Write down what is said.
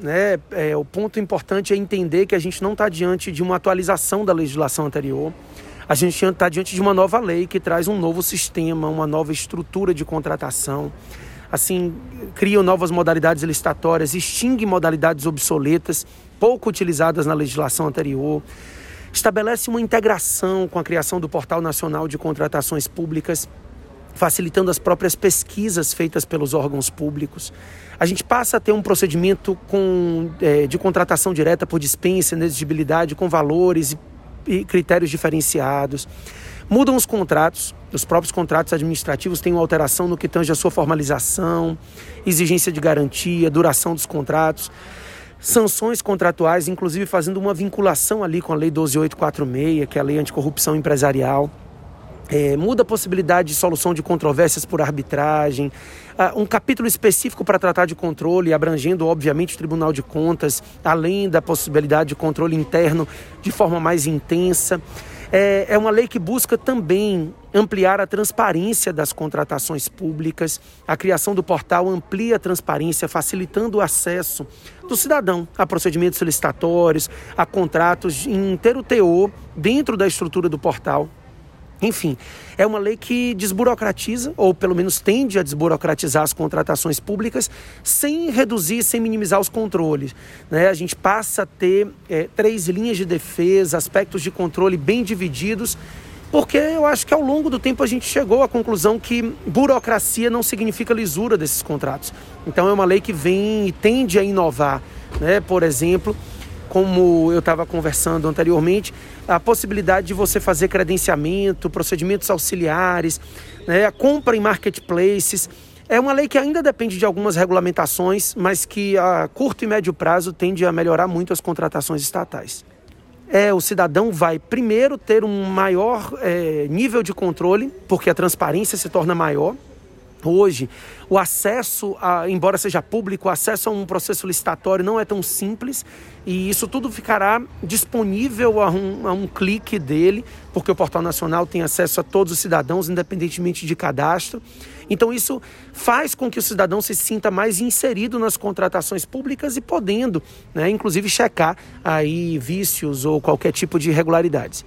né, é, o ponto importante é entender que a gente não está diante de uma atualização da legislação anterior. A gente está diante de uma nova lei que traz um novo sistema, uma nova estrutura de contratação. Assim, cria novas modalidades licitatórias, extingue modalidades obsoletas, pouco utilizadas na legislação anterior. Estabelece uma integração com a criação do Portal Nacional de Contratações Públicas, facilitando as próprias pesquisas feitas pelos órgãos públicos. A gente passa a ter um procedimento com, é, de contratação direta por dispensa, inexigibilidade, com valores e e critérios diferenciados. Mudam os contratos, os próprios contratos administrativos têm uma alteração no que tange a sua formalização, exigência de garantia, duração dos contratos, sanções contratuais, inclusive fazendo uma vinculação ali com a Lei 12846, que é a Lei Anticorrupção Empresarial. É, muda a possibilidade de solução de controvérsias por arbitragem, uh, um capítulo específico para tratar de controle, abrangendo, obviamente, o Tribunal de Contas, além da possibilidade de controle interno de forma mais intensa. É, é uma lei que busca também ampliar a transparência das contratações públicas. A criação do portal amplia a transparência, facilitando o acesso do cidadão a procedimentos licitatórios, a contratos em inteiro teor dentro da estrutura do portal. Enfim, é uma lei que desburocratiza, ou pelo menos tende a desburocratizar as contratações públicas, sem reduzir, sem minimizar os controles. Né? A gente passa a ter é, três linhas de defesa, aspectos de controle bem divididos, porque eu acho que ao longo do tempo a gente chegou à conclusão que burocracia não significa lisura desses contratos. Então é uma lei que vem e tende a inovar. Né? Por exemplo, como eu estava conversando anteriormente, a possibilidade de você fazer credenciamento, procedimentos auxiliares, né, a compra em marketplaces. É uma lei que ainda depende de algumas regulamentações, mas que a curto e médio prazo tende a melhorar muito as contratações estatais. É, o cidadão vai primeiro ter um maior é, nível de controle, porque a transparência se torna maior. Hoje, o acesso, a, embora seja público, o acesso a um processo licitatório não é tão simples e isso tudo ficará disponível a um, a um clique dele, porque o Portal Nacional tem acesso a todos os cidadãos, independentemente de cadastro. Então, isso faz com que o cidadão se sinta mais inserido nas contratações públicas e podendo, né, inclusive, checar aí vícios ou qualquer tipo de irregularidades.